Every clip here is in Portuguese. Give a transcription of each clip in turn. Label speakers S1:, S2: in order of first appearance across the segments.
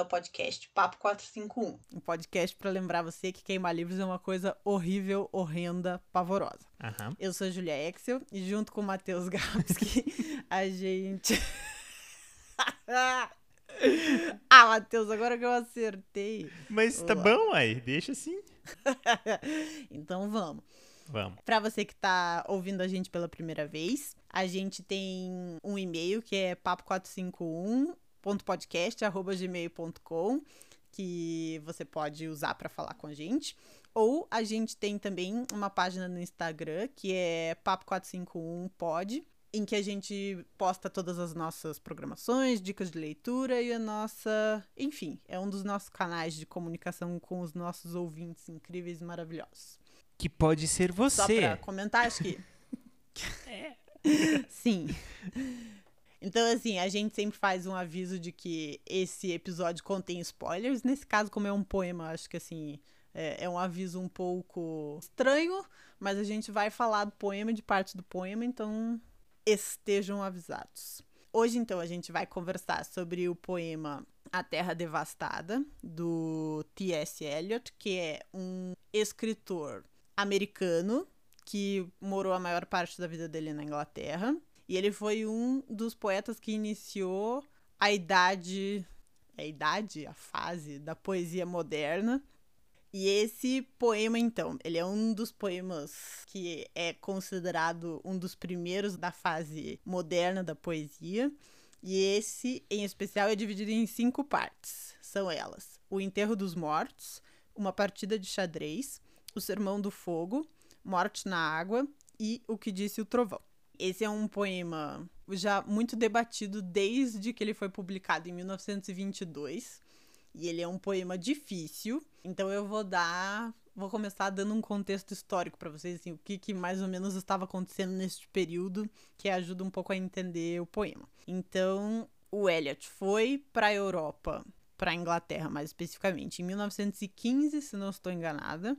S1: ao podcast Papo 451. Um podcast para lembrar você que queimar livros é uma coisa horrível, horrenda, pavorosa.
S2: Aham.
S1: Eu sou a Julia Exel e junto com o Matheus Gapski, a gente. ah, Matheus, agora que eu acertei.
S2: Mas tá
S1: Ué.
S2: bom aí, deixa assim.
S1: então vamos.
S2: Vamos.
S1: Para você que tá ouvindo a gente pela primeira vez, a gente tem um e-mail que é papo451.podcast@gmail.com que você pode usar para falar com a gente. Ou a gente tem também uma página no Instagram que é papo451pod, em que a gente posta todas as nossas programações, dicas de leitura e a nossa, enfim, é um dos nossos canais de comunicação com os nossos ouvintes incríveis e maravilhosos.
S2: Que pode ser
S1: Só
S2: você.
S1: pra comentar, acho que. Sim. Então, assim, a gente sempre faz um aviso de que esse episódio contém spoilers. Nesse caso, como é um poema, acho que, assim, é, é um aviso um pouco estranho, mas a gente vai falar do poema, de parte do poema, então estejam avisados. Hoje, então, a gente vai conversar sobre o poema A Terra Devastada, do T.S. Eliot, que é um escritor americano que morou a maior parte da vida dele na Inglaterra. E ele foi um dos poetas que iniciou a idade. A idade, a fase da poesia moderna. E esse poema, então, ele é um dos poemas que é considerado um dos primeiros da fase moderna da poesia. E esse, em especial, é dividido em cinco partes. São elas: O Enterro dos Mortos, Uma Partida de Xadrez, O Sermão do Fogo, Morte na Água e O que Disse o Trovão. Esse é um poema já muito debatido desde que ele foi publicado em 1922. E ele é um poema difícil, então eu vou dar, vou começar dando um contexto histórico para vocês, assim, o que, que mais ou menos estava acontecendo neste período, que ajuda um pouco a entender o poema. Então, o Eliot foi para a Europa, para a Inglaterra mais especificamente, em 1915, se não estou enganada,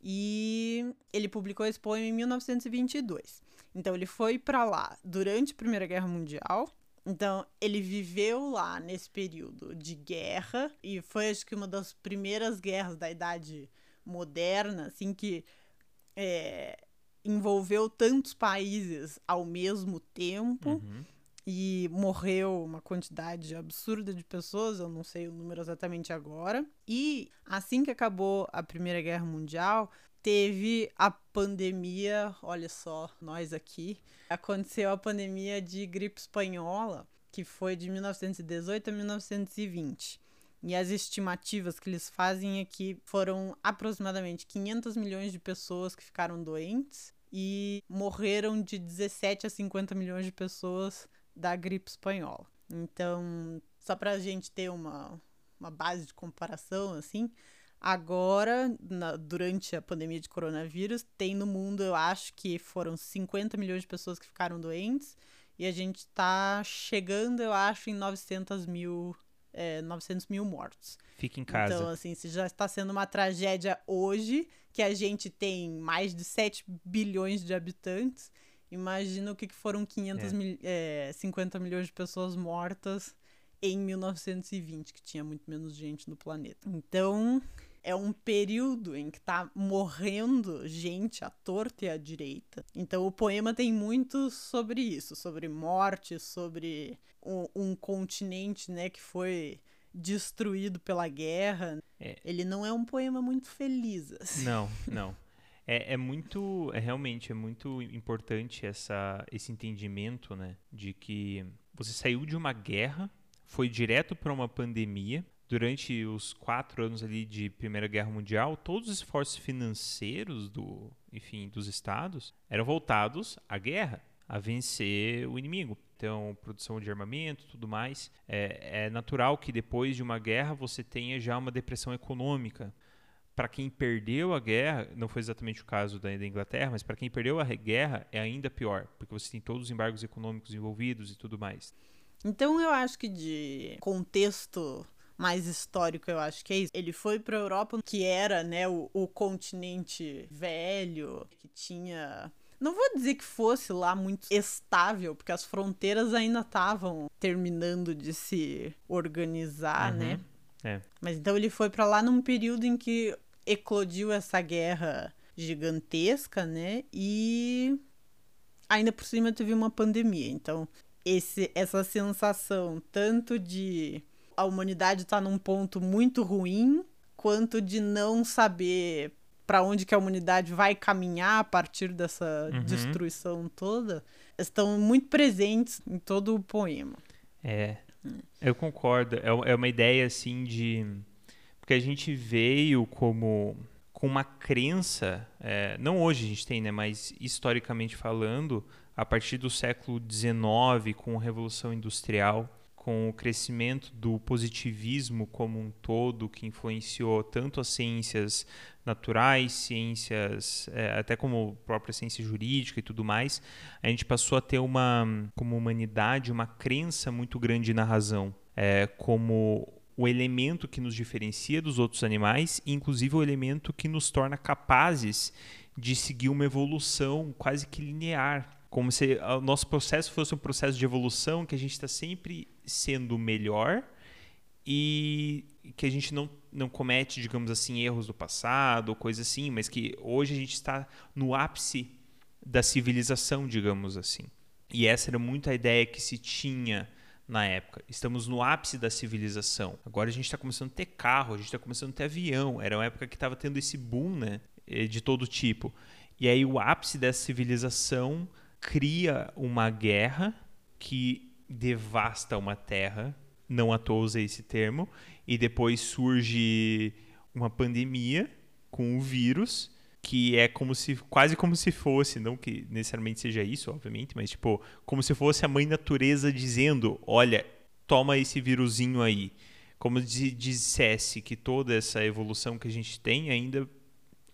S1: e ele publicou esse poema em 1922. Então, ele foi para lá durante a Primeira Guerra Mundial. Então, ele viveu lá nesse período de guerra e foi, acho que, uma das primeiras guerras da Idade Moderna, assim, que é, envolveu tantos países ao mesmo tempo
S2: Uhum.
S1: e morreu uma quantidade absurda de pessoas, eu não sei o número exatamente agora. E assim que acabou a Primeira Guerra Mundial, teve a pandemia, olha só, nós aqui, aconteceu a pandemia de gripe espanhola, que foi de 1918 a 1920. E as estimativas que eles fazem é que foram aproximadamente 500 milhões de pessoas que ficaram doentes e morreram de 17 a 50 milhões de pessoas da gripe espanhola. Então, só para a gente ter uma, uma base de comparação, assim, agora, na- durante a pandemia de coronavírus, tem no mundo, eu acho que foram 50 milhões de pessoas que ficaram doentes e a gente está chegando, eu acho, em 900 mil, é, 900 mil mortos.
S2: Fica em casa.
S1: Então, assim, se já está sendo uma tragédia hoje, que a gente tem mais de 7 bilhões de habitantes, imagina o que que foram 500
S2: É.
S1: mil, é, 50 milhões de pessoas mortas em 1920, que tinha muito menos gente no planeta. Então, é um período em que tá morrendo gente à torta e à direita. Então, o poema tem muito sobre isso, sobre morte, sobre um, um continente, né, que foi destruído pela guerra.
S2: É.
S1: Ele não é um poema muito feliz, assim.
S2: Não, não. É, é muito, é realmente é muito importante essa, esse entendimento, né, de que você saiu de uma guerra, foi direto para uma pandemia. Durante os quatro anos ali de Primeira Guerra Mundial, todos os esforços financeiros do, enfim, dos estados eram voltados à guerra, a vencer o inimigo. Então, produção de armamento, tudo mais. É, é natural que depois de uma guerra você tenha já uma depressão econômica para quem perdeu a guerra, não foi exatamente o caso da, da Inglaterra, mas para quem perdeu a guerra é ainda pior, porque você tem todos os embargos econômicos envolvidos e tudo mais.
S1: Então eu acho que de contexto mais histórico, eu acho que é isso. Ele foi para a Europa, que era, né, o, o continente velho, que tinha não vou dizer que fosse lá muito estável, porque as fronteiras ainda estavam terminando de se organizar,
S2: Uhum.
S1: né?
S2: É.
S1: Mas então ele foi para lá num período em que eclodiu essa guerra gigantesca, né? E ainda por cima teve uma pandemia. Então, esse, essa sensação tanto de a humanidade estar num ponto muito ruim, quanto de não saber para onde que a humanidade vai caminhar a partir dessa
S2: Uhum.
S1: destruição toda, estão muito presentes em todo o poema.
S2: É, eu concordo. É, é uma ideia assim de. Porque a gente veio como. com uma crença. é, não hoje a gente tem, né? Mas historicamente falando, a partir do século XIX, com a Revolução Industrial, com o crescimento do positivismo como um todo, que influenciou tanto as ciências naturais, ciências, é, até como própria ciência jurídica e tudo mais, a gente passou a ter uma, como humanidade, uma crença muito grande na razão, é, como o elemento que nos diferencia dos outros animais, e inclusive o elemento que nos torna capazes de seguir uma evolução quase que linear, como se o nosso processo fosse um processo de evolução que a gente está sempre sendo melhor e que a gente não, não comete, digamos assim, erros do passado ou coisa assim, mas que hoje a gente está no ápice da civilização, digamos assim. E essa era muito a ideia que se tinha na época. Estamos no ápice da civilização. Agora a gente está começando a ter carro, a gente está começando a ter avião. Era uma época que estava tendo esse boom, né, de todo tipo. E aí o ápice dessa civilização cria uma guerra que devasta uma terra, não à toa usei esse termo, e depois surge uma pandemia com o vírus, que é como se quase como se fosse, não que necessariamente seja isso, obviamente, mas tipo, como se fosse a mãe natureza dizendo, olha, toma esse vírusinho aí. Como se dissesse que toda essa evolução que a gente tem ainda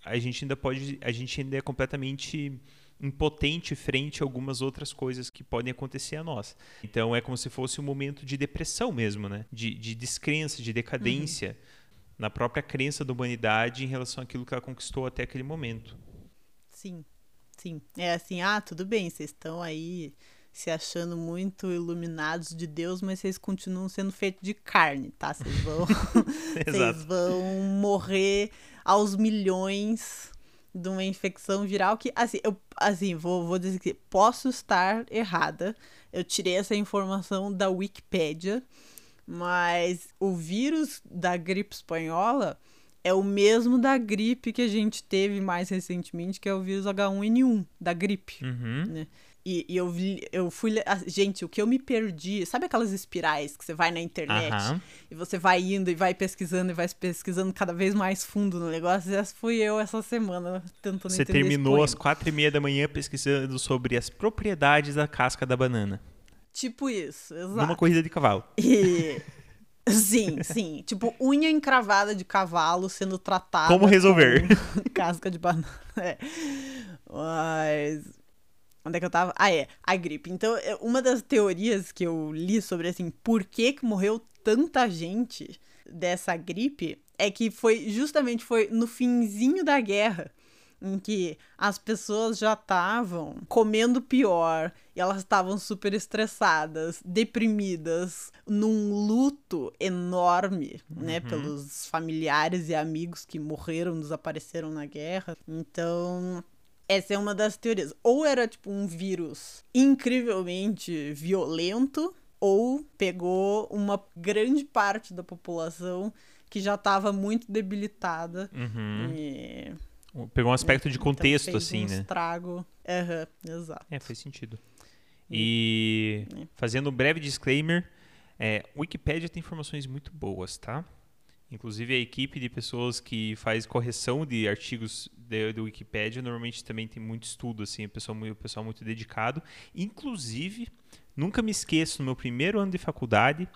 S2: a gente ainda pode, a gente ainda é completamente impotente frente a algumas outras coisas que podem acontecer a nós. Então é como se fosse um momento de depressão mesmo, né? De, de descrença, de decadência uhum. na própria crença da humanidade em relação àquilo que ela conquistou até aquele momento.
S1: Sim, sim. É assim, ah, tudo bem, vocês estão aí se achando muito iluminados de Deus, mas vocês continuam sendo feitos de carne, tá? Vocês vão, vocês vão morrer aos milhões de uma infecção viral que, assim, eu assim, vou, vou dizer que posso estar errada. Eu tirei essa informação da Wikipédia, mas o vírus da gripe espanhola é o mesmo da gripe que a gente teve mais recentemente, que é o vírus H1N1, da gripe,
S2: uhum.
S1: né? E, e, eu vi, eu fui. Gente, o que eu me perdi. Sabe aquelas espirais que você vai na internet
S2: Aham.
S1: e você vai indo e vai pesquisando e vai pesquisando cada vez mais fundo no negócio? Essa fui eu essa semana tentando
S2: Você terminou às quatro e meia da manhã pesquisando sobre as propriedades da casca da banana.
S1: Tipo isso, exato.
S2: Numa corrida de cavalo.
S1: E. Sim, sim. Tipo, unha encravada de cavalo sendo tratada.
S2: Como resolver?
S1: com casca de banana. É. Mas. Onde é que eu tava? Ah, é. A gripe. Então, é, uma das teorias que eu li sobre, assim, por que, que morreu tanta gente dessa gripe é que foi justamente foi no finzinho da guerra em que as pessoas já estavam comendo pior e elas estavam super estressadas, deprimidas, num luto enorme, uhum. né, pelos familiares e amigos que morreram, desapareceram na guerra. Então, essa é uma das teorias. Ou era tipo um vírus incrivelmente violento, ou pegou uma grande parte da população que já estava muito debilitada
S2: Uhum.
S1: e
S2: Pegou um aspecto de
S1: então
S2: contexto,
S1: fez
S2: assim,
S1: um
S2: né?
S1: estrago. Uhum, exato.
S2: É, faz sentido. E
S1: É.
S2: fazendo um breve disclaimer, é, Wikipedia tem informações muito boas, tá? Inclusive a equipe de pessoas que faz correção de artigos do Wikipedia normalmente também tem muito estudo, assim, o pessoal, o pessoal muito dedicado. Inclusive, nunca me esqueço, no meu primeiro ano de faculdade,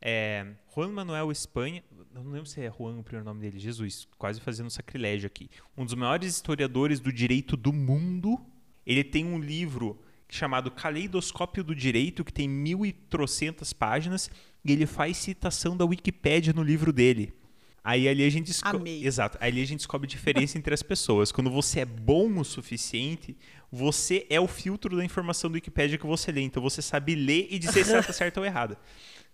S2: é, Juan Manuel Espanha, não lembro se é Juan o primeiro nome dele, Jesus, quase fazendo sacrilégio aqui. Um dos maiores historiadores do direito do mundo, ele tem um livro chamado Caleidoscópio do Direito, que tem mil e trocentas páginas, e ele faz citação da Wikipédia no livro dele. Aí ali a gente descobre. Exato. Aí a gente descobre a diferença entre as pessoas. Quando você é bom o suficiente, você é o filtro da informação do Wikipedia que você lê. Então você sabe ler e dizer se ela está certa ou errada.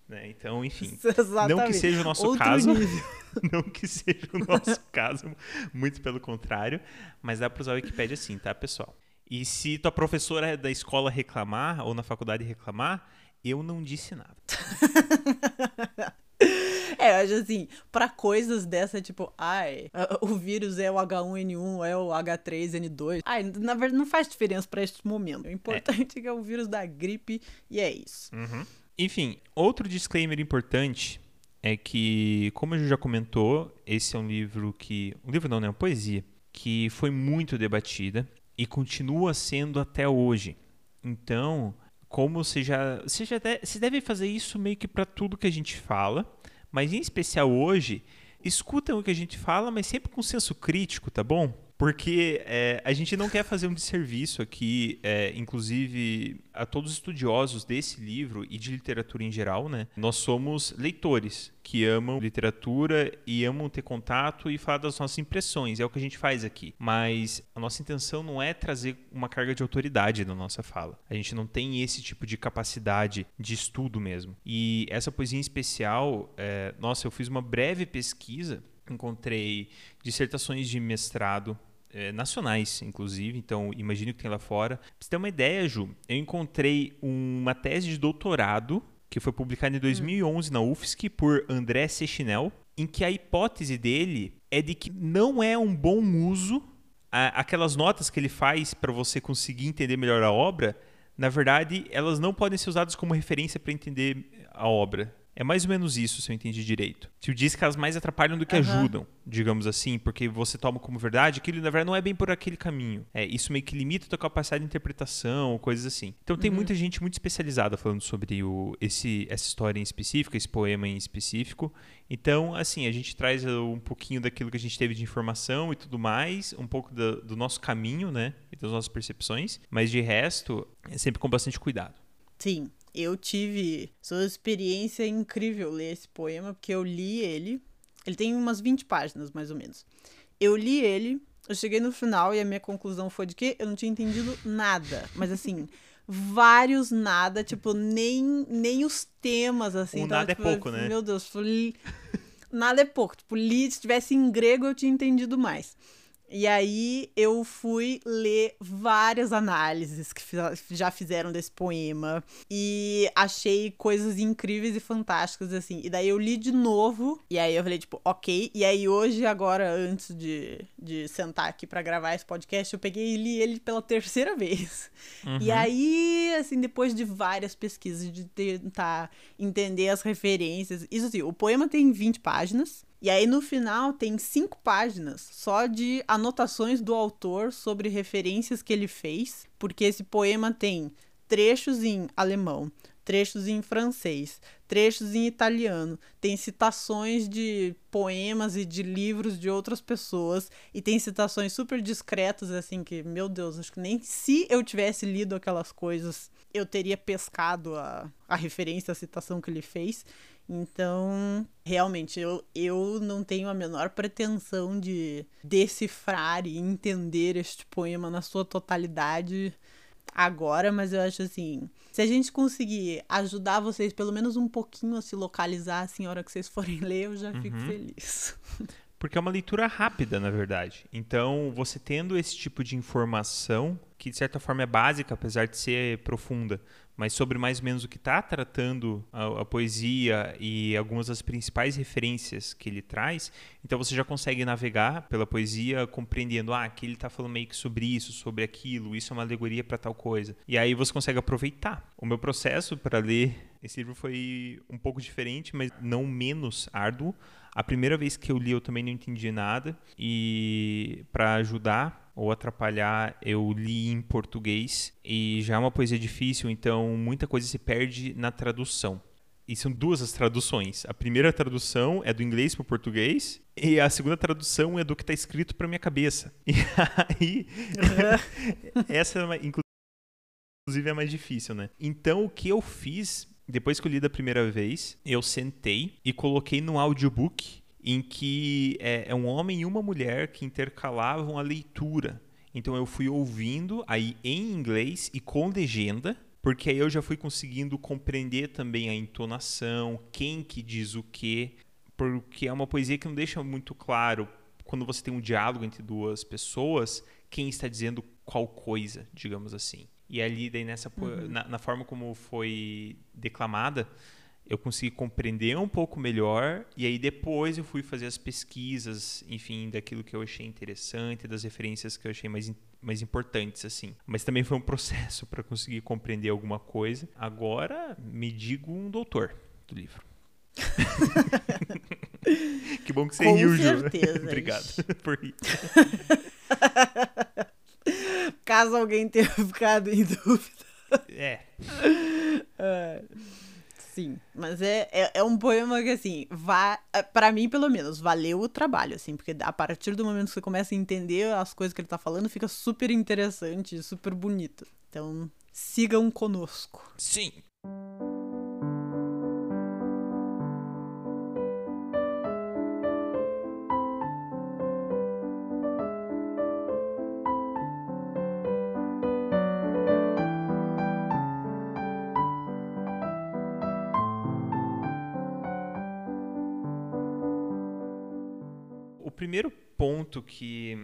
S2: Né? Então, enfim.
S1: Exatamente.
S2: Não que seja o nosso
S1: Outro
S2: caso.
S1: nível.
S2: não que seja o nosso caso, muito pelo contrário. Mas dá para usar o Wikipedia sim, tá, pessoal? E se tua professora da escola reclamar, ou na faculdade reclamar, eu não disse nada.
S1: É, eu acho assim, pra coisas dessa, tipo, ai, o vírus é o H1N1, é o H3N2. Ai, na verdade não faz diferença pra este momento. O importante é. que é o vírus da gripe e é isso.
S2: Uhum. Enfim, outro disclaimer importante é que, como a gente já comentou, esse é um livro que. Um livro não, né? Uma poesia que foi muito debatida e continua sendo até hoje. Então, como você já. Você já você deve fazer isso meio que para tudo que a gente fala, mas em especial hoje, escutam o que a gente fala, mas sempre com senso crítico, tá bom? Porque é, a gente não quer fazer um desserviço aqui, é, inclusive a todos os estudiosos desse livro e de literatura em geral, né? Nós somos leitores que amam literatura e amam ter contato e falar das nossas impressões. É o que a gente faz aqui. Mas a nossa intenção não é trazer uma carga de autoridade na nossa fala. A gente não tem esse tipo de capacidade de estudo mesmo. E essa poesia em especial, é, nossa, eu fiz uma breve pesquisa, encontrei dissertações de mestrado é, nacionais, inclusive, então imagino que tem lá fora. Pra você ter uma ideia, Ju, eu encontrei uma tese de doutorado que foi publicada em 2011 na UFSC por André Sechinel, em que a hipótese dele é de que não é um bom uso a- aquelas notas que ele faz para você conseguir entender melhor a obra, na verdade, elas não podem ser usadas como referência para entender a obra. É mais ou menos isso, se eu entendi direito. Tio diz que elas mais atrapalham do que
S1: Aham.
S2: ajudam, digamos assim, porque você toma como verdade aquilo, na verdade, não é bem por aquele caminho. É, isso meio que limita a tua capacidade de interpretação, coisas assim. Então tem muita gente muito especializada falando sobre o, esse, essa história em específico, esse poema em específico. Então, assim, a gente traz uh, um pouquinho daquilo que a gente teve de informação e tudo mais, um pouco da- do nosso caminho, né, e das nossas percepções, mas de resto, é sempre com bastante cuidado.
S1: Sim, eu tive sua experiência incrível ler esse poema, porque eu li ele. Ele tem umas 20 páginas, mais ou menos. Eu li ele, eu cheguei no final e a minha conclusão foi de que eu não tinha entendido nada. Mas assim, vários nada, tipo, nem, nem os temas, assim.
S2: O
S1: Então,
S2: nada é
S1: tipo,
S2: pouco, né?
S1: Meu Deus, falei, nada é pouco. Tipo, li, se tivesse em grego eu tinha entendido mais. E aí eu fui ler várias análises que já fizeram desse poema e achei coisas incríveis e fantásticas assim. E daí eu li de novo e aí eu falei tipo, OK. E aí hoje agora antes de, de sentar aqui pra gravar esse podcast, eu peguei e li ele pela terceira vez. E aí, assim, depois de várias pesquisas de tentar entender as referências, isso assim, o poema tem 20 páginas. E aí no final tem cinco páginas só de anotações do autor sobre referências que ele fez, porque esse poema tem trechos em alemão, trechos em francês, trechos em italiano, tem citações de poemas e de livros de outras pessoas e tem citações super discretas assim que, meu Deus, acho que nem se eu tivesse lido aquelas coisas eu teria pescado a, a referência, a citação que ele fez. Então, realmente, eu, eu não tenho a menor pretensão de decifrar e entender este poema na sua totalidade agora, mas eu acho assim, se a gente conseguir ajudar vocês pelo menos um pouquinho a se localizar assim, a hora que vocês forem ler, eu já fico feliz.
S2: Porque é uma leitura rápida, na verdade. Então, você tendo esse tipo de informação, que de certa forma é básica, apesar de ser profunda, mas sobre mais ou menos o que está tratando a, a poesia e algumas das principais referências que ele traz, então você já consegue navegar pela poesia compreendendo, ah, aqui ele está falando meio que sobre isso, sobre aquilo, isso é uma alegoria para tal coisa. E aí você consegue aproveitar. O meu processo para ler esse livro foi um pouco diferente, mas não menos árduo. A primeira vez que eu li eu também não entendi nada e para ajudar ou atrapalhar eu li em português e já é uma poesia difícil, então muita coisa se perde na tradução. E são duas as traduções. A primeira tradução é do inglês para o português e a segunda tradução é do que está escrito para minha cabeça. E aí essa é uma- inclusive é mais difícil, né? Então o que eu fiz depois que eu li da primeira vez, eu sentei e coloquei no audiobook em que é, é um homem e uma mulher que intercalavam a leitura. Então eu fui ouvindo aí em inglês e com legenda, porque aí eu já fui conseguindo compreender também a entonação, quem que diz o quê, porque é uma poesia que não deixa muito claro quando você tem um diálogo entre duas pessoas, quem está dizendo qual coisa, digamos assim. E ali daí nessa uhum. na, na forma como foi declamada, eu consegui compreender um pouco melhor e aí depois eu fui fazer as pesquisas, enfim, daquilo que eu achei interessante, das referências que eu achei mais, mais importantes, assim. Mas também foi um processo para conseguir compreender alguma coisa. Agora me digo um doutor do livro. que bom que você
S1: Com
S2: riu,
S1: Ju.
S2: Obrigado por rir.
S1: Caso alguém tenha ficado em dúvida.
S2: É.
S1: é. Sim, mas é, é, é, um poema que, assim, vai, é, para mim, pelo menos, valeu o trabalho, assim, porque a partir do momento que você começa a entender as coisas que ele tá falando, fica super interessante, super bonito. Então, sigam conosco.
S2: Sim. Primeiro ponto que,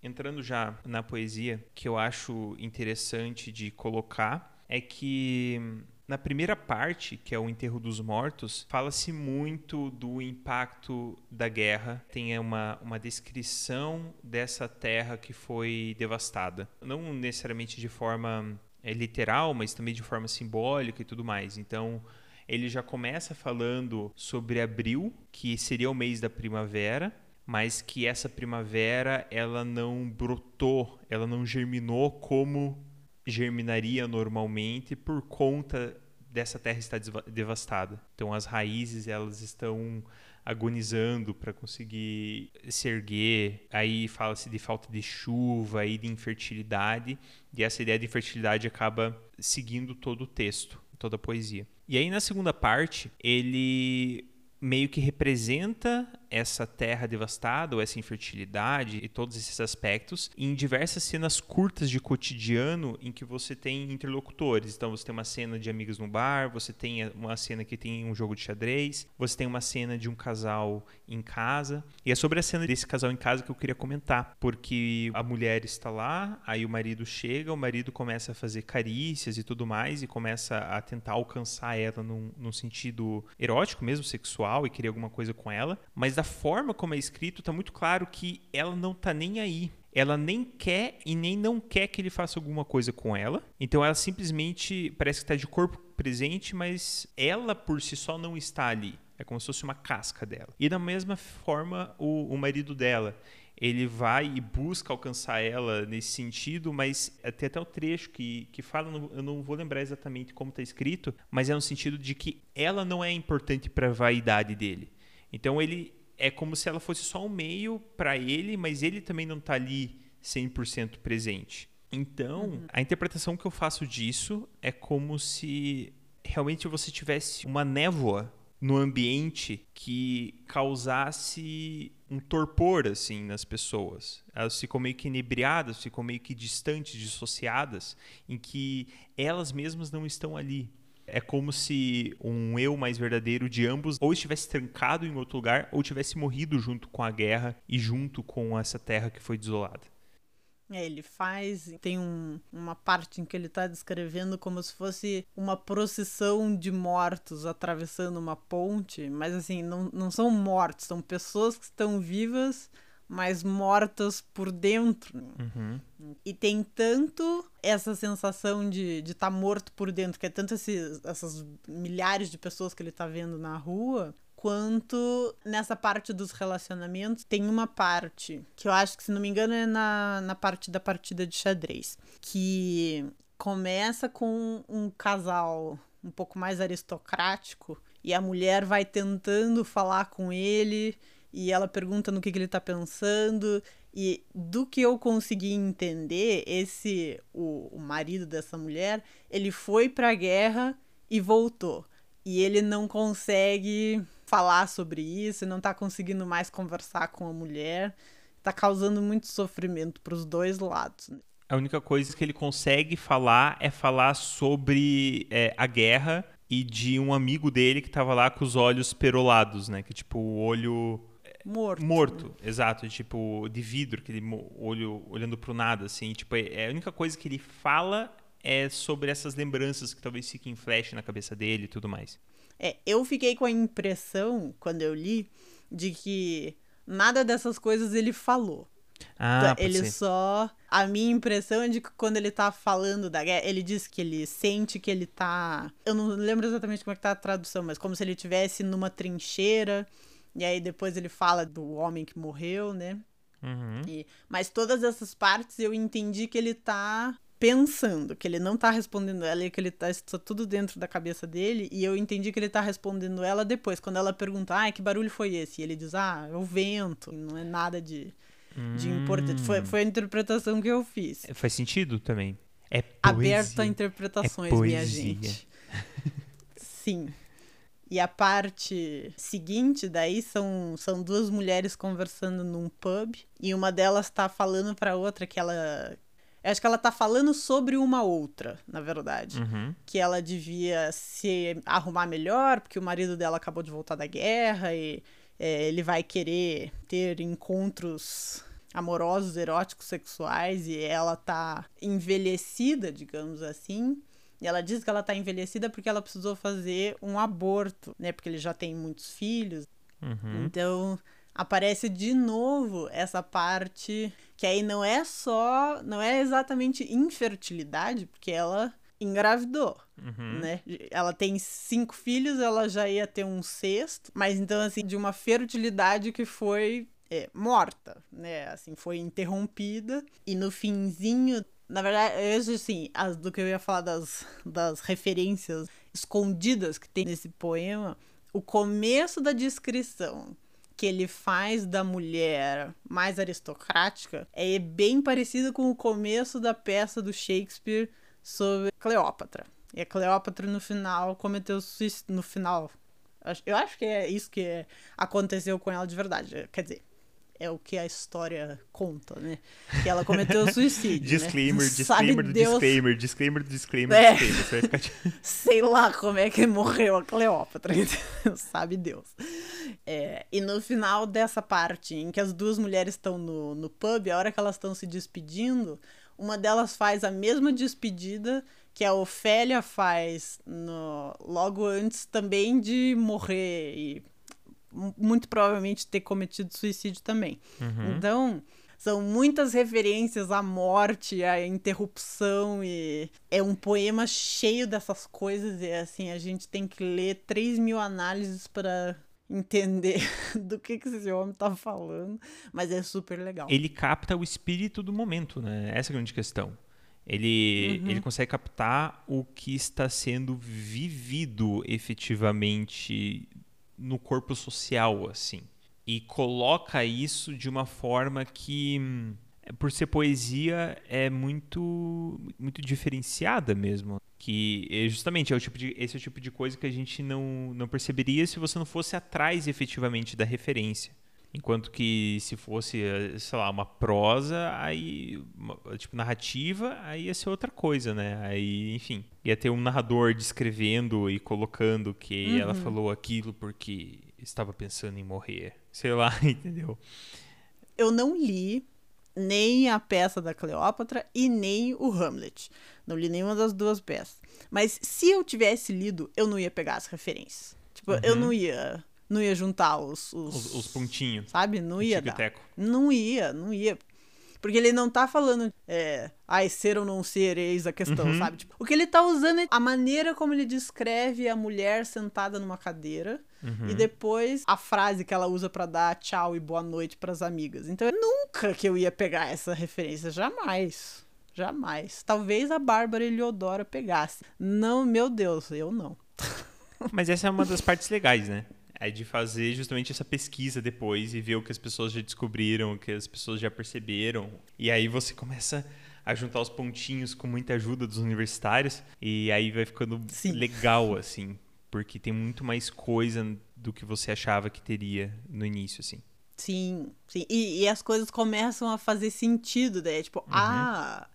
S2: entrando já na poesia, que eu acho interessante de colocar é que na primeira parte, que é o enterro dos mortos, fala-se muito do impacto da guerra. Tem uma, uma descrição dessa terra que foi devastada. Não necessariamente de forma é, literal, mas também de forma simbólica e tudo mais. Então, ele já começa falando sobre abril, que seria o mês da primavera, mas que essa primavera ela não brotou, ela não germinou como germinaria normalmente por conta dessa terra estar devastada. Então as raízes elas estão agonizando para conseguir se erguer. Aí fala-se de falta de chuva, aí de infertilidade, e essa ideia de infertilidade acaba seguindo todo o texto, toda a poesia. E aí na segunda parte, ele meio que representa essa terra devastada, ou essa infertilidade e todos esses aspectos em diversas cenas curtas de cotidiano em que você tem interlocutores. Então você tem uma cena de amigas no bar, você tem uma cena que tem um jogo de xadrez, você tem uma cena de um casal em casa. E é sobre a cena desse casal em casa que eu queria comentar, porque a mulher está lá, aí o marido chega, o marido começa a fazer carícias e tudo mais e começa a tentar alcançar ela num, num sentido erótico mesmo, sexual e querer alguma coisa com ela, mas da forma como é escrito, tá muito claro que ela não tá nem aí. Ela nem quer e nem não quer que ele faça alguma coisa com ela. Então ela simplesmente parece que está de corpo presente, mas ela por si só não está ali. É como se fosse uma casca dela. E da mesma forma, o, o marido dela ele vai e busca alcançar ela nesse sentido, mas tem até o trecho que, que fala, eu não vou lembrar exatamente como está escrito, mas é no sentido de que ela não é importante para a vaidade dele. Então ele é como se ela fosse só um meio para ele, mas ele também não está ali 100% presente. Então, uhum. a interpretação que eu faço disso é como se realmente você tivesse uma névoa no ambiente que causasse um torpor assim nas pessoas. Elas ficam meio que inebriadas, ficam meio que distantes, dissociadas, em que elas mesmas não estão ali. É como se um eu mais verdadeiro de ambos ou estivesse trancado em outro lugar ou tivesse morrido junto com a guerra e junto com essa terra que foi desolada.
S1: É, ele faz. Tem um, uma parte em que ele está descrevendo como se fosse uma procissão de mortos atravessando uma ponte, mas assim, não, não são mortos, são pessoas que estão vivas mas mortas por dentro.
S2: Uhum.
S1: E tem tanto essa sensação de estar de tá morto por dentro, que é tanto esses, essas milhares de pessoas que ele está vendo na rua, quanto nessa parte dos relacionamentos. Tem uma parte que eu acho que, se não me engano, é na, na parte da partida de xadrez, que começa com um casal um pouco mais aristocrático e a mulher vai tentando falar com ele e ela pergunta no que, que ele está pensando. E do que eu consegui entender, esse o, o marido dessa mulher, ele foi para a guerra e voltou. E ele não consegue falar sobre isso não tá conseguindo mais conversar com a mulher. Tá causando muito sofrimento para os dois lados.
S2: A única coisa que ele consegue falar é falar sobre é, a guerra e de um amigo dele que tava lá com os olhos perolados, né? Que tipo, o olho
S1: morto.
S2: Morto, né? exato, tipo de vidro, aquele olho olhando pro nada assim, tipo, é, é a única coisa que ele fala é sobre essas lembranças que talvez fiquem em flash na cabeça dele e tudo mais.
S1: É, eu fiquei com a impressão, quando eu li, de que nada dessas coisas ele falou.
S2: Ah,
S1: então, ele ser. só. A minha impressão é de que quando ele tá falando da guerra, ele diz que ele sente que ele tá. Eu não lembro exatamente como é que tá a tradução, mas como se ele estivesse numa trincheira. E aí depois ele fala do homem que morreu, né?
S2: Uhum.
S1: E, mas todas essas partes eu entendi que ele tá pensando, que ele não tá respondendo ela e que ele tá tudo dentro da cabeça dele, e eu entendi que ele tá respondendo ela depois, quando ela pergunta: "Ah, que barulho foi esse?" E ele diz: "Ah, é o vento, não é nada de de hum. importante". Foi, foi a interpretação que eu fiz.
S2: É, faz sentido também. É poesia.
S1: Aberto a interpretações, é minha gente. Sim. E a parte seguinte daí são, são duas mulheres conversando num pub e uma delas tá falando para outra que ela eu acho que ela tá falando sobre uma outra, na verdade.
S2: Uhum.
S1: Que ela devia se arrumar melhor, porque o marido dela acabou de voltar da guerra e é, ele vai querer ter encontros amorosos, eróticos, sexuais, e ela tá envelhecida, digamos assim. E ela diz que ela tá envelhecida porque ela precisou fazer um aborto, né? Porque ele já tem muitos filhos.
S2: Uhum.
S1: Então, aparece de novo essa parte que aí não é só, não é exatamente infertilidade, porque ela engravidou,
S2: uhum.
S1: né? Ela tem cinco filhos, ela já ia ter um sexto, mas então assim de uma fertilidade que foi é, morta, né? Assim foi interrompida e no finzinho, na verdade, eu assim, as, do que eu ia falar das, das referências escondidas que tem nesse poema, o começo da descrição que ele faz da mulher mais aristocrática é bem parecido com o começo da peça do Shakespeare sobre Cleópatra. E a Cleópatra no final cometeu suicídio. No final. Eu acho que é isso que aconteceu com ela de verdade. Quer dizer, é o que a história conta, né? Que ela cometeu suicídio.
S2: disclaimer,
S1: né?
S2: disclaimer do Deus... disclaimer, disclaimer do disclaimer, é. disclaimer.
S1: Ficar... Sei lá como é que morreu a Cleópatra, sabe Deus. É, e no final dessa parte, em que as duas mulheres estão no, no pub, a hora que elas estão se despedindo, uma delas faz a mesma despedida que a Ofélia faz no, logo antes também de morrer e muito provavelmente ter cometido suicídio também.
S2: Uhum.
S1: Então, são muitas referências à morte, à interrupção e é um poema cheio dessas coisas e assim a gente tem que ler 3 mil análises para entender do que, que esse homem tá falando, mas é super legal.
S2: Ele capta o espírito do momento, né? Essa é a grande questão. Ele, uhum. ele consegue captar o que está sendo vivido efetivamente no corpo social, assim. E coloca isso de uma forma que, por ser poesia, é muito, muito diferenciada mesmo. Que é justamente é o tipo de, esse é o tipo de coisa que a gente não, não perceberia se você não fosse atrás efetivamente da referência. Enquanto que se fosse, sei lá, uma prosa, aí, uma, tipo, narrativa, aí ia ser outra coisa, né? Aí, enfim, ia ter um narrador descrevendo e colocando que uhum. ela falou aquilo porque estava pensando em morrer. Sei lá, entendeu?
S1: Eu não li nem a peça da Cleópatra e nem o Hamlet. Não li nenhuma das duas peças. Mas se eu tivesse lido, eu não ia pegar as referências. Tipo, uhum. eu não ia não ia juntar os. Os,
S2: os, os pontinhos.
S1: Sabe? Não ia dar. Não ia, não ia. Porque ele não tá falando, é, ai, ser ou não ser, eis a questão, uhum. sabe? Tipo, o que ele tá usando é a maneira como ele descreve a mulher sentada numa cadeira.
S2: Uhum.
S1: E depois a frase que ela usa para dar tchau e boa noite para as amigas. Então, nunca que eu ia pegar essa referência, jamais. Jamais. Talvez a Bárbara Eliodora pegasse. Não, meu Deus, eu não.
S2: Mas essa é uma das partes legais, né? É de fazer justamente essa pesquisa depois e ver o que as pessoas já descobriram, o que as pessoas já perceberam. E aí você começa a juntar os pontinhos com muita ajuda dos universitários e aí vai ficando
S1: Sim.
S2: legal assim, porque tem muito mais coisa do que você achava que teria no início, assim.
S1: Sim, sim. E, e as coisas começam a fazer sentido, né? Tipo, uhum. ah,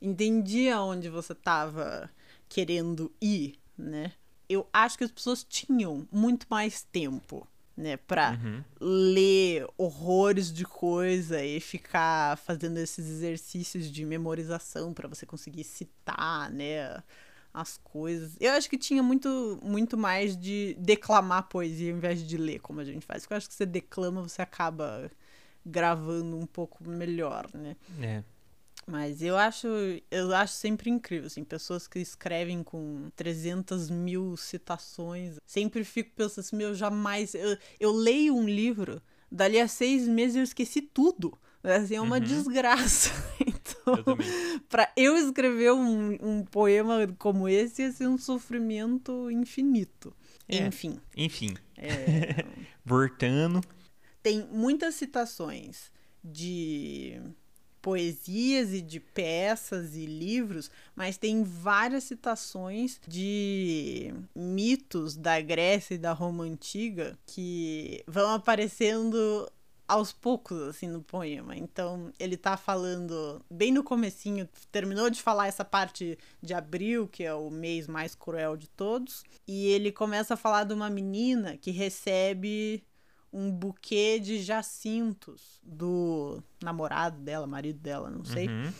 S1: entendi aonde você tava querendo ir, né? Eu acho que as pessoas tinham muito mais tempo, né, pra uhum. ler horrores de coisa e ficar fazendo esses exercícios de memorização para você conseguir citar, né, as coisas. Eu acho que tinha muito, muito mais de declamar poesia ao invés de ler, como a gente faz. Porque eu acho que você declama, você acaba gravando um pouco melhor, né?
S2: É.
S1: Mas eu acho, eu acho sempre incrível, assim, pessoas que escrevem com 300 mil citações. Sempre fico pensando assim, meu, jamais. Eu, eu leio um livro, dali a seis meses eu esqueci tudo. Assim, é uma uhum. desgraça. Então, para eu escrever um, um poema como esse, ia ser um sofrimento infinito. É. Enfim.
S2: Enfim. É... Voltando.
S1: Tem muitas citações de poesias e de peças e livros, mas tem várias citações de mitos da Grécia e da Roma antiga que vão aparecendo aos poucos, assim, no poema. Então, ele tá falando bem no comecinho, terminou de falar essa parte de abril, que é o mês mais cruel de todos, e ele começa a falar de uma menina que recebe um buquê de jacintos do namorado dela, marido dela, não sei. Uhum.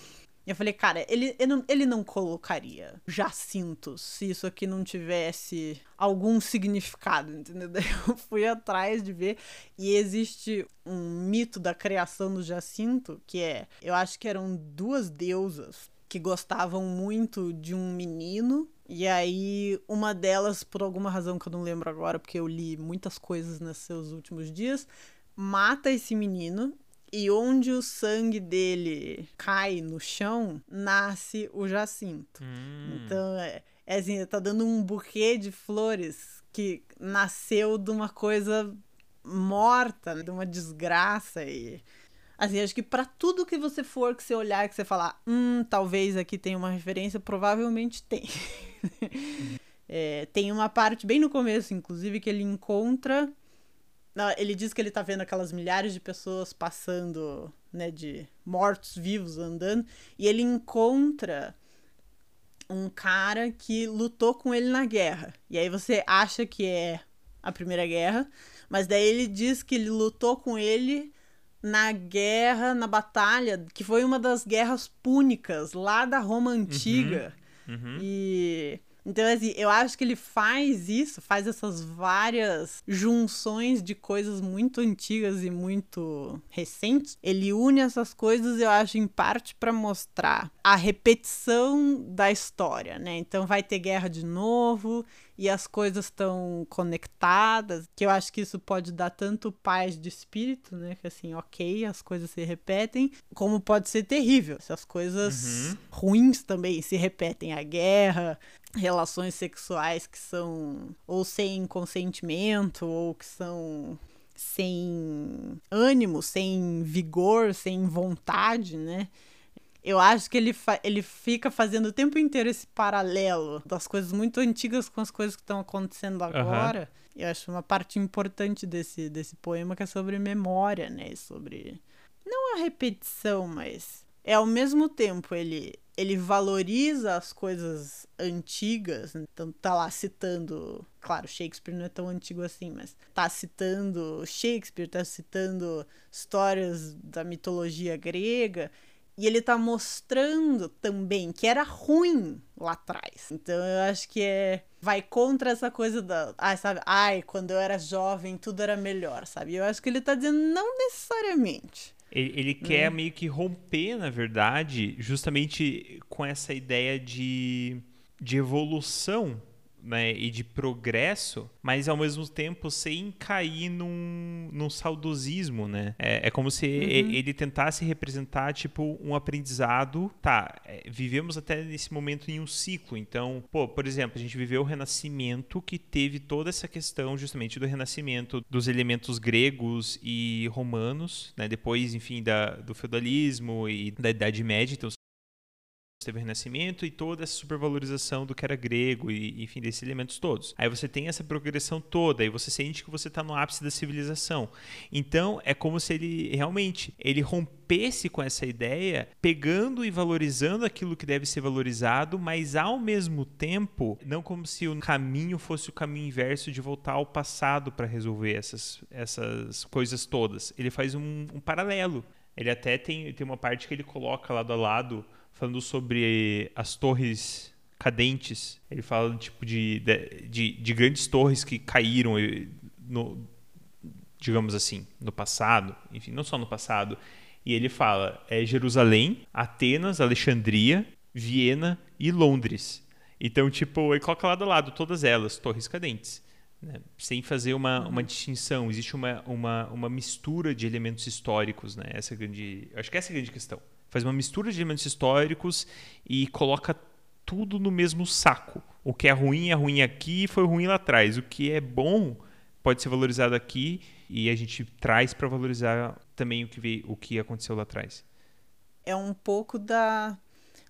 S1: Eu falei, cara, ele, ele, não, ele não colocaria Jacintos se isso aqui não tivesse algum significado, entendeu? Daí eu fui atrás de ver e existe um mito da criação do Jacinto, que é, eu acho que eram duas deusas que gostavam muito de um menino e aí, uma delas, por alguma razão que eu não lembro agora, porque eu li muitas coisas nos seus últimos dias, mata esse menino e onde o sangue dele cai no chão, nasce o Jacinto. Hum. Então, é, é assim, tá dando um buquê de flores que nasceu de uma coisa morta, de uma desgraça e assim, acho que para tudo que você for que você olhar que você falar, hum, talvez aqui tenha uma referência, provavelmente tem. é, tem uma parte bem no começo, inclusive, que ele encontra ele diz que ele tá vendo aquelas milhares de pessoas passando, né, de mortos-vivos andando, e ele encontra um cara que lutou com ele na guerra. E aí você acha que é a Primeira Guerra, mas daí ele diz que ele lutou com ele na guerra, na batalha, que foi uma das guerras púnicas lá da Roma antiga. Uhum, uhum. E então, assim, eu acho que ele faz isso, faz essas várias junções de coisas muito antigas e muito recentes. Ele une essas coisas, eu acho, em parte para mostrar a repetição da história, né? Então vai ter guerra de novo e as coisas estão conectadas, que eu acho que isso pode dar tanto paz de espírito, né? Que assim, ok, as coisas se repetem, como pode ser terrível se as coisas uhum. ruins também se repetem. A guerra, relações sexuais que são ou sem consentimento ou que são sem ânimo, sem vigor, sem vontade, né? Eu acho que ele, ele fica fazendo o tempo inteiro esse paralelo das coisas muito antigas com as coisas que estão acontecendo agora. Uhum. Eu acho uma parte importante desse, desse poema que é sobre memória, né? Sobre. Não a repetição, mas. É ao mesmo tempo ele ele valoriza as coisas antigas, então tá lá citando, claro, Shakespeare não é tão antigo assim, mas tá citando Shakespeare, tá citando histórias da mitologia grega, e ele tá mostrando também que era ruim lá atrás. Então eu acho que é vai contra essa coisa da, ai, sabe, ai, quando eu era jovem tudo era melhor, sabe? Eu acho que ele tá dizendo não necessariamente.
S2: Ele, ele quer hum. meio que romper, na verdade, justamente com essa ideia de, de evolução né, e de progresso, mas ao mesmo tempo sem cair num, num saudosismo, né? É, é como se uhum. ele tentasse representar, tipo, um aprendizado. Tá, é, vivemos até nesse momento em um ciclo. Então, pô, por exemplo, a gente viveu o Renascimento, que teve toda essa questão justamente do Renascimento dos elementos gregos e romanos, né? Depois, enfim, da, do feudalismo e da Idade Média. Então, teve o Renascimento e toda essa supervalorização do que era grego e, enfim, desses elementos todos. Aí você tem essa progressão toda e você sente que você está no ápice da civilização. Então, é como se ele realmente ele rompesse com essa ideia, pegando e valorizando aquilo que deve ser valorizado, mas ao mesmo tempo, não como se o caminho fosse o caminho inverso de voltar ao passado para resolver essas, essas coisas todas. Ele faz um, um paralelo. Ele até tem, tem uma parte que ele coloca lado a lado, falando sobre as torres cadentes. Ele fala tipo de, de, de grandes torres que caíram no, digamos assim, no passado, enfim, não só no passado. E ele fala é Jerusalém, Atenas, Alexandria, Viena e Londres. Então, tipo, ele coloca lado a lado todas elas, torres cadentes. Né? Sem fazer uma, uma distinção. Existe uma, uma, uma mistura de elementos históricos. Né? Essa é grande, acho que essa é a grande questão. Faz uma mistura de elementos históricos e coloca tudo no mesmo saco. O que é ruim é ruim aqui e foi ruim lá atrás. O que é bom pode ser valorizado aqui e a gente traz para valorizar também o que, veio, o que aconteceu lá atrás.
S1: É um pouco da,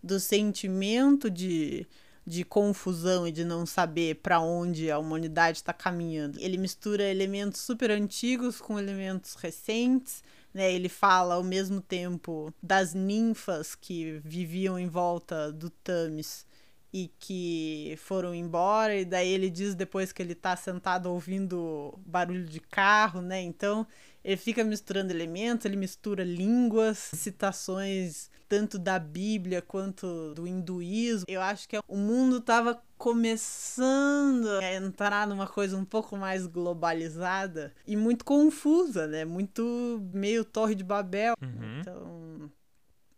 S1: do sentimento de de confusão e de não saber para onde a humanidade está caminhando. Ele mistura elementos super antigos com elementos recentes. Né, ele fala ao mesmo tempo das ninfas que viviam em volta do Tamis e que foram embora, e daí ele diz depois que ele está sentado ouvindo barulho de carro, né? Então ele fica misturando elementos, ele mistura línguas, citações tanto da Bíblia quanto do hinduísmo. Eu acho que o mundo estava começando a entrar numa coisa um pouco mais globalizada e muito confusa, né? Muito meio Torre de Babel. Uhum. Então,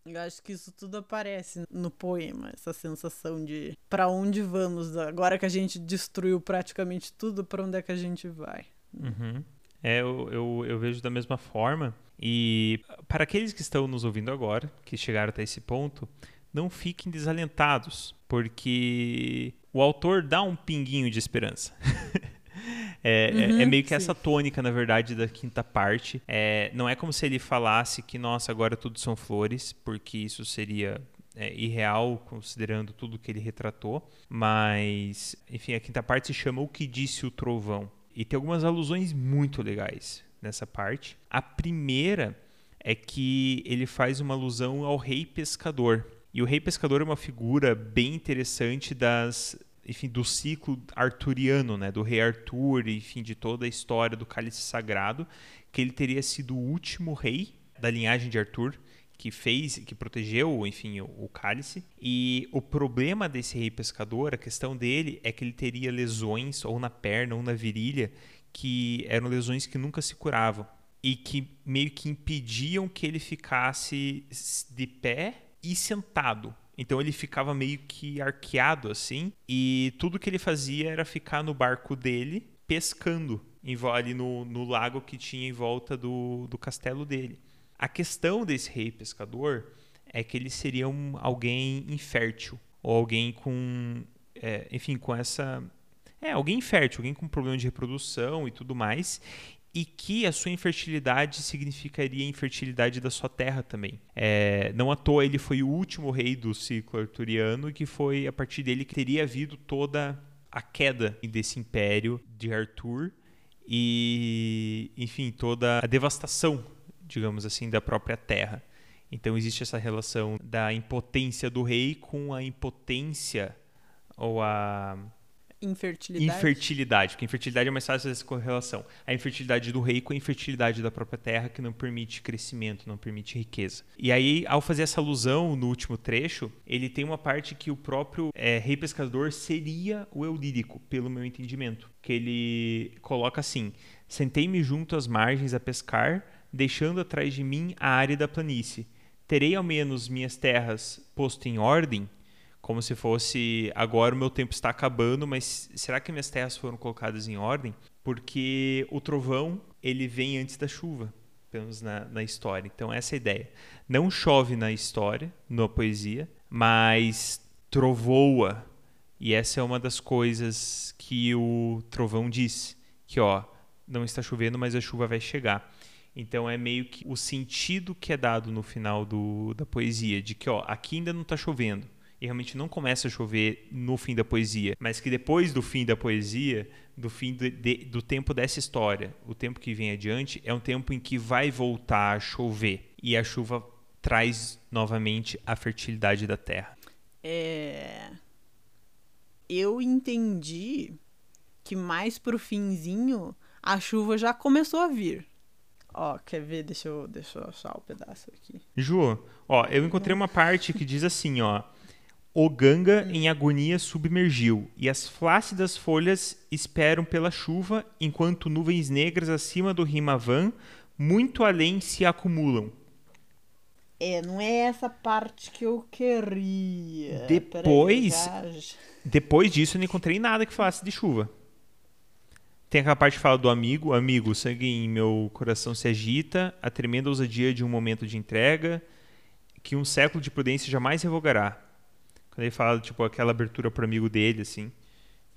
S1: eu acho que isso tudo aparece no poema, essa sensação de para onde vamos agora que a gente destruiu praticamente tudo, para onde é que a gente vai.
S2: Uhum. É, eu, eu, eu vejo da mesma forma. E para aqueles que estão nos ouvindo agora, que chegaram até esse ponto, não fiquem desalentados, porque o autor dá um pinguinho de esperança. É, uhum, é, é, uhum, meio que sim. essa tônica, na verdade, da quinta parte. É, não é como se ele falasse que, nossa, agora tudo são flores, porque isso seria é, irreal, considerando tudo que ele retratou. Mas, enfim, a quinta parte se chama O que Disse o Trovão. E tem algumas alusões muito legais nessa parte. A primeira é que ele faz uma alusão ao rei pescador. E o rei pescador é uma figura bem interessante das, enfim, do ciclo arturiano, né, do rei Arthur, enfim, de toda a história do cálice sagrado, que ele teria sido o último rei da linhagem de Arthur que fez, que protegeu, enfim, o, o, cálice. E o problema desse rei pescador, a questão dele é que ele teria lesões ou na perna ou na virilha que eram lesões que nunca se curavam e que meio que impediam que ele ficasse de pé e sentado. Então ele ficava meio que arqueado assim, e tudo que ele fazia era ficar no barco dele pescando ali no, no lago que tinha em volta do, do castelo dele. A questão desse rei pescador é que ele seria um, alguém infértil, ou alguém com, é, enfim, com essa. É, alguém infértil, alguém com problema de reprodução e tudo mais, e que a sua infertilidade significaria a infertilidade da sua terra também. É, não à toa ele foi o último rei do ciclo arturiano e que foi a partir dele que teria havido toda a queda desse império de Arthur e, enfim, toda a devastação digamos assim, da própria terra. Então existe essa relação da impotência do rei com a impotência ou a
S1: infertilidade.
S2: Infertilidade, porque infertilidade é mais fácil essa correlação. A infertilidade do rei com a infertilidade da própria terra que não permite crescimento, não permite riqueza. E aí, ao fazer essa alusão no último trecho, ele tem uma parte que o próprio é, rei pescador seria o eu lírico, pelo meu entendimento, que ele coloca assim: Sentei-me junto às margens a pescar deixando atrás de mim a árida planície. Terei ao menos minhas terras posto em ordem, como se fosse agora o meu tempo está acabando, mas será que minhas terras foram colocadas em ordem? Porque o trovão ele vem antes da chuva, pelo menos na, na história. Então essa é a ideia. Não chove na história, na poesia, mas trovoa. E essa é uma das coisas que o trovão diz, que ó, não está chovendo, mas a chuva vai chegar. Então é meio que o sentido que é dado no final do, da poesia, de que ó, aqui ainda não está chovendo. e realmente não começa a chover no fim da poesia, mas que depois do fim da poesia, do fim de, de, do tempo dessa história, o tempo que vem adiante, é um tempo em que vai voltar a chover e a chuva traz novamente a fertilidade da terra.
S1: É... Eu entendi que mais pro finzinho a chuva já começou a vir. Ó, quer ver? Deixa eu, deixa eu achar o pedaço aqui.
S2: Ju, ó, eu encontrei uma parte que diz assim, ó. O Ganga em agonia submergiu, e as flácidas folhas esperam pela chuva, enquanto nuvens negras acima do Rimavan, muito além, se acumulam.
S1: É, não é essa parte que eu queria.
S2: Depois, depois disso, eu não encontrei nada que falasse de chuva. Tem aquela parte que fala do amigo, amigo, sangue em meu coração se agita, a tremenda ousadia de um momento de entrega, que um século de prudência jamais revogará. Quando ele fala, tipo, aquela abertura pro amigo dele, assim,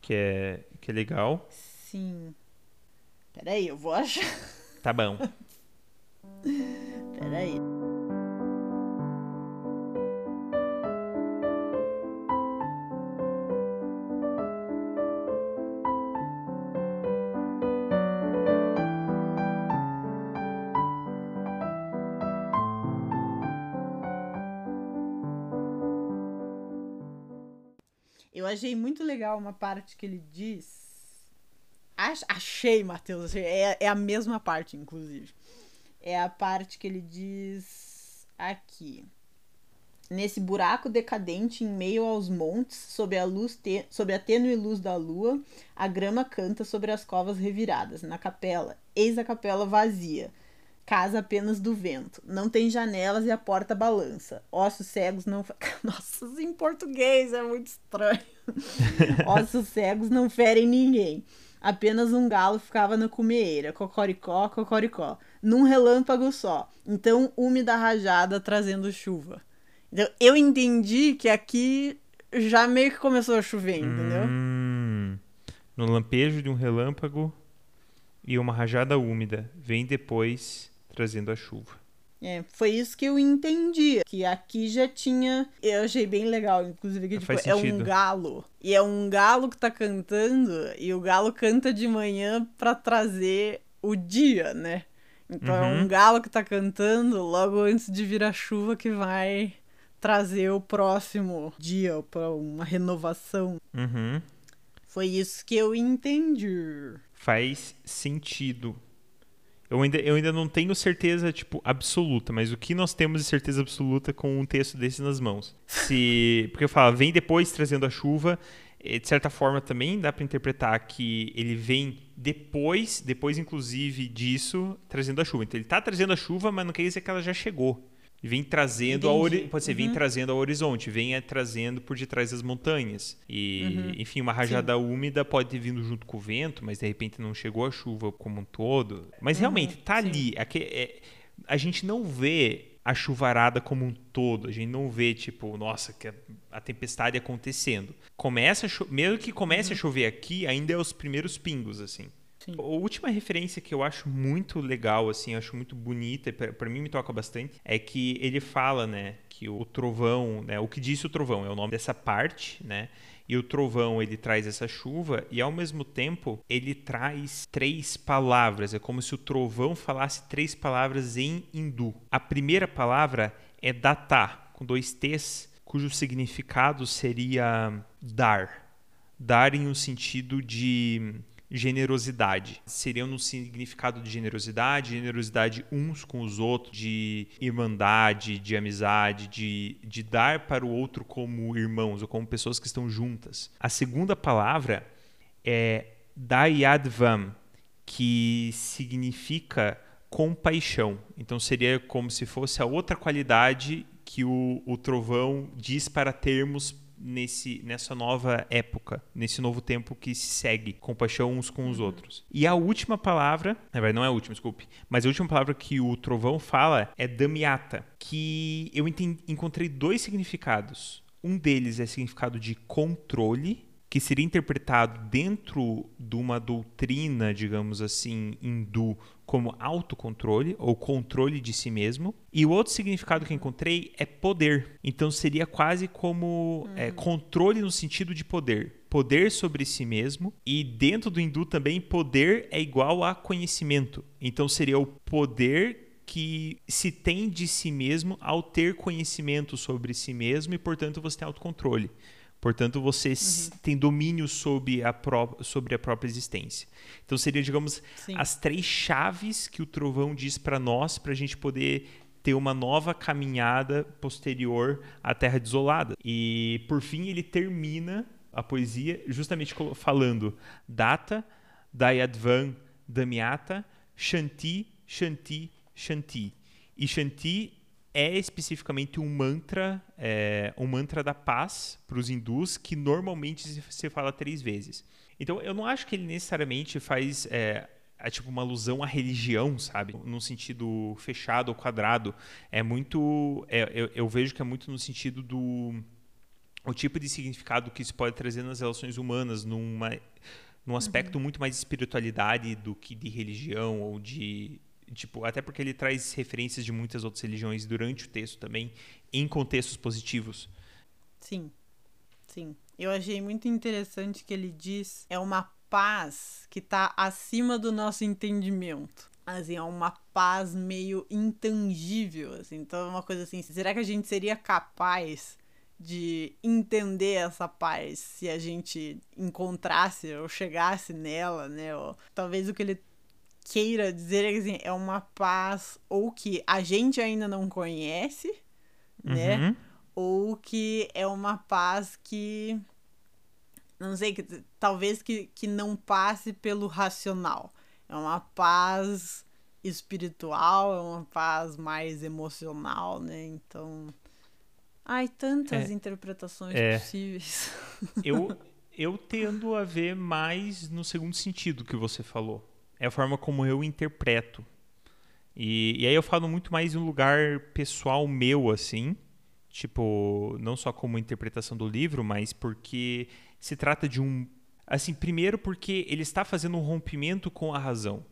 S2: que é, que é legal.
S1: Sim. Peraí, eu vou achar.
S2: Tá bom.
S1: Peraí. Achei muito legal uma parte que ele diz. Achei, Matheus. É, é a mesma parte, inclusive. É a parte que ele diz aqui. Nesse buraco decadente, em meio aos montes, sob a, luz te... sob a tênue luz da lua, a grama canta sobre as covas reviradas. Na capela, eis a capela vazia casa apenas do vento. Não tem janelas e a porta balança. Ossos cegos não. Nossa, em português é muito estranho. Ossos cegos não ferem ninguém. Apenas um galo ficava na cumeeira. Cocoricó, cocoricó. Num relâmpago só. Então, úmida rajada trazendo chuva. Então, eu entendi que aqui já meio que começou a chover, entendeu?
S2: Hum, no lampejo de um relâmpago e uma rajada úmida. Vem depois trazendo a chuva.
S1: É, foi isso que eu entendi. Que aqui já tinha. Eu achei bem legal, inclusive, que tipo, é um galo. E é um galo que tá cantando, e o galo canta de manhã para trazer o dia, né? Então uhum. é um uhum. galo que tá cantando logo antes de vir a chuva que vai trazer o próximo dia para uma renovação.
S2: Uhum.
S1: Foi isso que eu entendi.
S2: Faz sentido. Eu ainda, eu ainda não tenho certeza, tipo, absoluta, mas o que nós temos de certeza absoluta com um texto desse nas mãos? Se. Porque eu falo, vem depois trazendo a chuva, de certa forma também dá para interpretar que ele vem depois, depois inclusive disso, trazendo a chuva. Então ele está trazendo a chuva, mas não quer dizer que ela já chegou vem trazendo ao pode ser, uhum. vem trazendo ao horizonte, vem trazendo por detrás das montanhas. E, uhum. enfim, uma rajada Sim. úmida pode ter vindo junto com o vento, mas de repente não chegou a chuva como um todo. Mas uhum. realmente tá Sim. ali, é, é, a gente não vê a chuvarada como um todo, a gente não vê tipo, nossa, que a, a tempestade acontecendo. Começa mesmo que comece a uhum. chover aqui, ainda é os primeiros pingos assim. Sim. A última referência que eu acho muito legal, assim, acho muito bonita, para mim me toca bastante, é que ele fala, né, que o trovão, né, o que disse o trovão é o nome dessa parte, né, e o trovão ele traz essa chuva e ao mesmo tempo ele traz três palavras, é como se o trovão falasse três palavras em hindu. A primeira palavra é datá, com dois t's, cujo significado seria dar. Dar em um sentido de generosidade. Seriam no significado de generosidade, generosidade uns com os outros, de irmandade, de amizade, de, de dar para o outro como irmãos ou como pessoas que estão juntas. A segunda palavra é dayadvam, que significa compaixão. Então seria como se fosse a outra qualidade que o, o trovão diz para termos nesse, nessa nova época, nesse novo tempo que se segue, compaixão uns com os uhum. outros. E a última palavra, na verdade não é a última, desculpe, mas a última palavra que o trovão fala é damiata, que eu encontrei dois significados. Um deles é significado de controle que seria interpretado dentro de uma doutrina, digamos assim, hindu, como autocontrole ou controle de si mesmo. E o outro significado que encontrei é poder. Então seria quase como uhum. é, controle no sentido de poder. Poder sobre si mesmo. E dentro do hindu também, poder é igual a conhecimento. Então seria o poder que se tem de si mesmo ao ter conhecimento sobre si mesmo e, portanto, você tem autocontrole. Portanto, você uhum. tem domínio sobre a, pró sobre a própria existência. Então, seria, digamos, Sim. as três chaves que o trovão diz para nós para a gente poder ter uma nova caminhada posterior à Terra Desolada. E, por fim, ele termina a poesia justamente falando Data, Dayadvan, Damiata, Shanti, Shanti, Shanti. E Shanti é especificamente um mantra, é, um mantra da paz para os hindus que normalmente se fala três vezes. Então eu não acho que ele necessariamente faz é, é tipo uma alusão à religião, sabe? Num sentido fechado ou quadrado. É muito. É, eu, eu, vejo que é muito no sentido do. O tipo de significado que isso pode trazer nas relações humanas, numa, num aspecto uhum. muito mais de espiritualidade do que de religião ou de tipo, até porque ele traz referências de muitas outras religiões durante o texto também, em contextos positivos.
S1: Sim, sim. Eu achei muito interessante que ele diz é uma paz que está acima do nosso entendimento. Assim, é uma paz meio intangível, assim. Então é uma coisa assim, será que a gente seria capaz de entender essa paz se a gente encontrasse ou chegasse nela, né? Ou, talvez o que ele queira dizer que assim, é uma paz ou que a gente ainda não conhece, né? uhum. Ou que é uma paz que não sei, que, talvez que, que não passe pelo racional. É uma paz espiritual, é uma paz mais emocional, né? Então, ai, tantas é, interpretações é, possíveis.
S2: Eu eu tendo a ver mais no segundo sentido que você falou é a forma como eu interpreto. E, e aí eu falo muito mais em um lugar pessoal meu, assim. Tipo, não só como interpretação do livro, mas porque se trata de um. Assim, primeiro porque ele está fazendo um rompimento com a razão.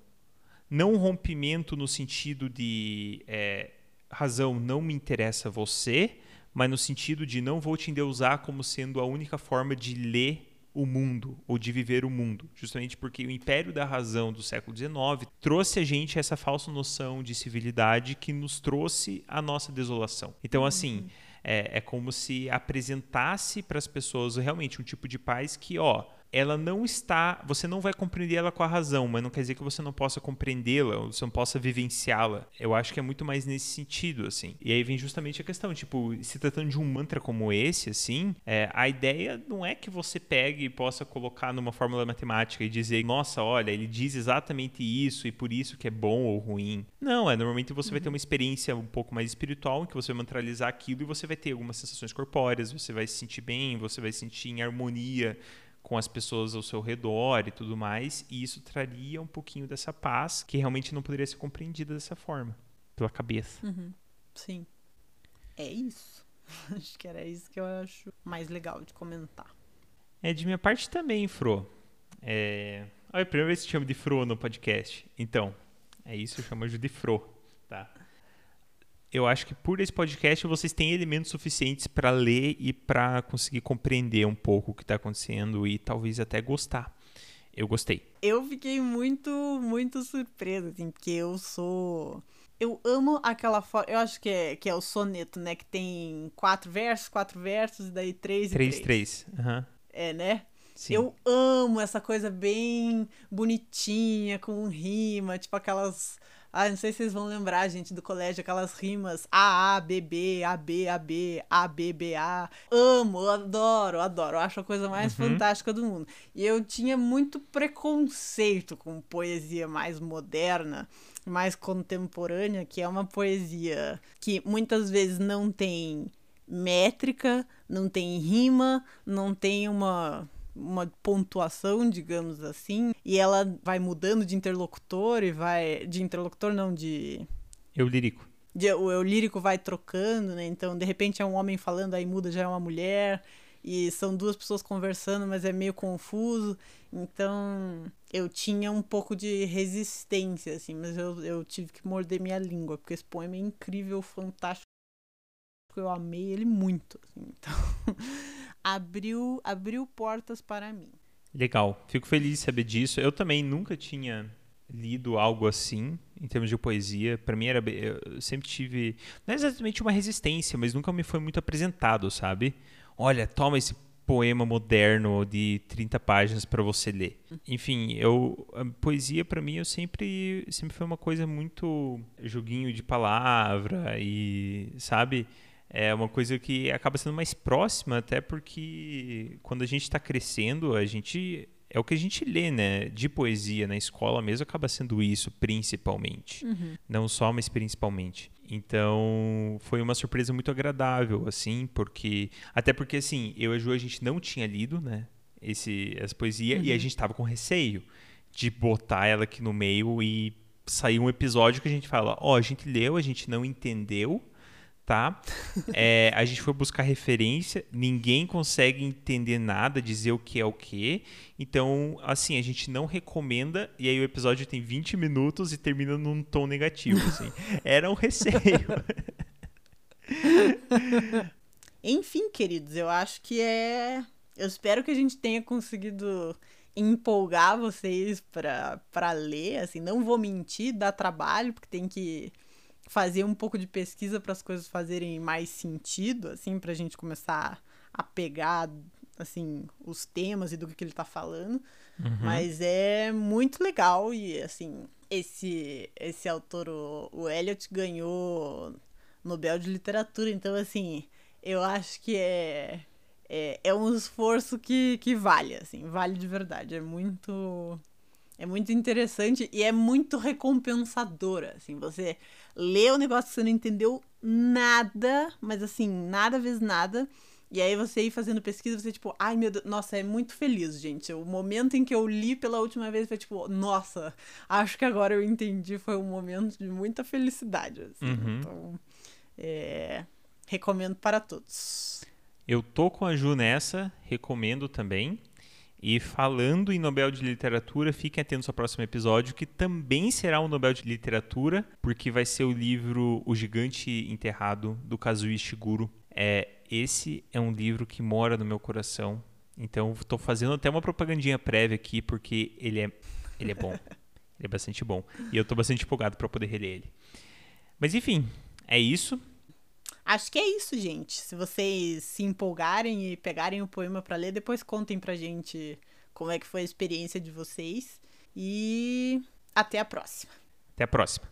S2: Não um rompimento no sentido de é, razão não me interessa você, mas no sentido de não vou te endeusar como sendo a única forma de ler o mundo ou de viver o mundo, justamente porque o império da razão do século XIX trouxe a gente essa falsa noção de civilidade que nos trouxe a nossa desolação. Então, assim, uhum. é, é como se apresentasse para as pessoas realmente um tipo de paz que, ó, ela não está. Você não vai compreender ela com a razão, mas não quer dizer que você não possa compreendê-la, ou você não possa vivenciá-la. Eu acho que é muito mais nesse sentido, assim. E aí vem justamente a questão, tipo, se tratando de um mantra como esse, assim, é, a ideia não é que você pegue e possa colocar numa fórmula matemática e dizer, nossa, olha, ele diz exatamente isso e por isso que é bom ou ruim. Não, é normalmente você vai ter uma experiência um pouco mais espiritual, em que você vai mantralizar aquilo e você vai ter algumas sensações corpóreas, você vai se sentir bem, você vai se sentir em harmonia com as pessoas ao seu redor e tudo mais, e isso traria um pouquinho dessa paz que realmente não poderia ser compreendida dessa forma, pela cabeça.
S1: Uhum. Sim. É isso. acho que era isso que eu acho mais legal de comentar.
S2: É de minha parte também, Fro. É... Olha, a primeira vez que te chamo de Fro no podcast. Então, é isso, eu chamo de Fro, tá? Eu acho que por esse podcast vocês têm elementos suficientes para ler e para conseguir compreender um pouco o que está acontecendo e talvez até gostar. Eu gostei.
S1: Eu fiquei muito, muito surpresa, assim, porque eu sou. Eu amo aquela forma. Eu acho que é, que é o soneto, né? Que tem quatro versos, quatro versos, e daí três,
S2: três
S1: e
S2: três. Três, uhum.
S1: É, né? Sim. Eu amo essa coisa bem bonitinha, com rima, tipo aquelas ah, não sei se vocês vão lembrar, gente, do colégio, aquelas rimas A, A, B, B, A, B, A, B, A, B, B, A. Amo, adoro, adoro. Acho a coisa mais uhum. fantástica do mundo. E eu tinha muito preconceito com poesia mais moderna, mais contemporânea, que é uma poesia que muitas vezes não tem métrica, não tem rima, não tem uma uma pontuação, digamos assim, e ela vai mudando de interlocutor e vai. De interlocutor, não, de.
S2: Eu lírico.
S1: De, o eu lírico vai trocando, né? Então, de repente é um homem falando, aí muda, já é uma mulher. e são duas pessoas conversando, mas é meio confuso. Então eu tinha um pouco de resistência, assim, mas eu, eu tive que morder minha língua, porque esse poema é incrível, fantástico. Eu amei ele muito. Assim, então abriu, abriu portas para mim.
S2: Legal, fico feliz de saber disso. Eu também nunca tinha lido algo assim em termos de poesia. Para mim era eu sempre tive não é exatamente uma resistência, mas nunca me foi muito apresentado, sabe? Olha, toma esse poema moderno de 30 páginas para você ler. Enfim, eu a poesia para mim eu sempre sempre foi uma coisa muito joguinho de palavra e sabe? É uma coisa que acaba sendo mais próxima, até porque quando a gente está crescendo, a gente é o que a gente lê, né? De poesia na escola mesmo acaba sendo isso, principalmente. Uhum. Não só, mas principalmente. Então, foi uma surpresa muito agradável, assim, porque. Até porque, assim, eu e a Ju, a gente não tinha lido, né? Esse, essa poesia, uhum. e a uhum. gente tava com receio de botar ela aqui no meio e sair um episódio que a gente fala: Ó, oh, a gente leu, a gente não entendeu, tá? É, a gente foi buscar referência, ninguém consegue entender nada, dizer o que é o que. Então, assim, a gente não recomenda, e aí o episódio tem 20 minutos e termina num tom negativo, assim. Era um receio.
S1: Enfim, queridos, eu acho que é. Eu espero que a gente tenha conseguido empolgar vocês para ler, assim, não vou mentir, dá trabalho, porque tem que fazer um pouco de pesquisa para as coisas fazerem mais sentido, assim, para a gente começar a pegar, assim, os temas e do que ele está falando. Uhum. Mas é muito legal e, assim, esse, esse autor, o, o Eliot, ganhou Nobel de Literatura, então, assim, eu acho que é, é, é um esforço que, que vale, assim, vale de verdade. É muito é muito interessante e é muito recompensadora, assim, você lê o negócio que você não entendeu nada, mas assim, nada vezes nada, e aí você ir fazendo pesquisa, você tipo, ai meu Deus, nossa, é muito feliz, gente. O momento em que eu li pela última vez foi tipo, nossa, acho que agora eu entendi, foi um momento de muita felicidade, assim. Uhum. Então, é, recomendo para todos.
S2: Eu tô com a Ju nessa, recomendo também. E falando em Nobel de Literatura, fiquem atentos ao próximo episódio, que também será um Nobel de Literatura, porque vai ser o livro O Gigante Enterrado, do Kazuo Ishiguro. É, esse é um livro que mora no meu coração. Então, estou fazendo até uma propagandinha prévia aqui, porque ele é, ele é bom. ele é bastante bom. E eu estou bastante empolgado para poder reler ele. Mas, enfim, é isso.
S1: Acho que é isso, gente. Se vocês se empolgarem e pegarem o poema para ler, depois contem pra gente como é que foi a experiência de vocês. E até a próxima.
S2: Até a próxima.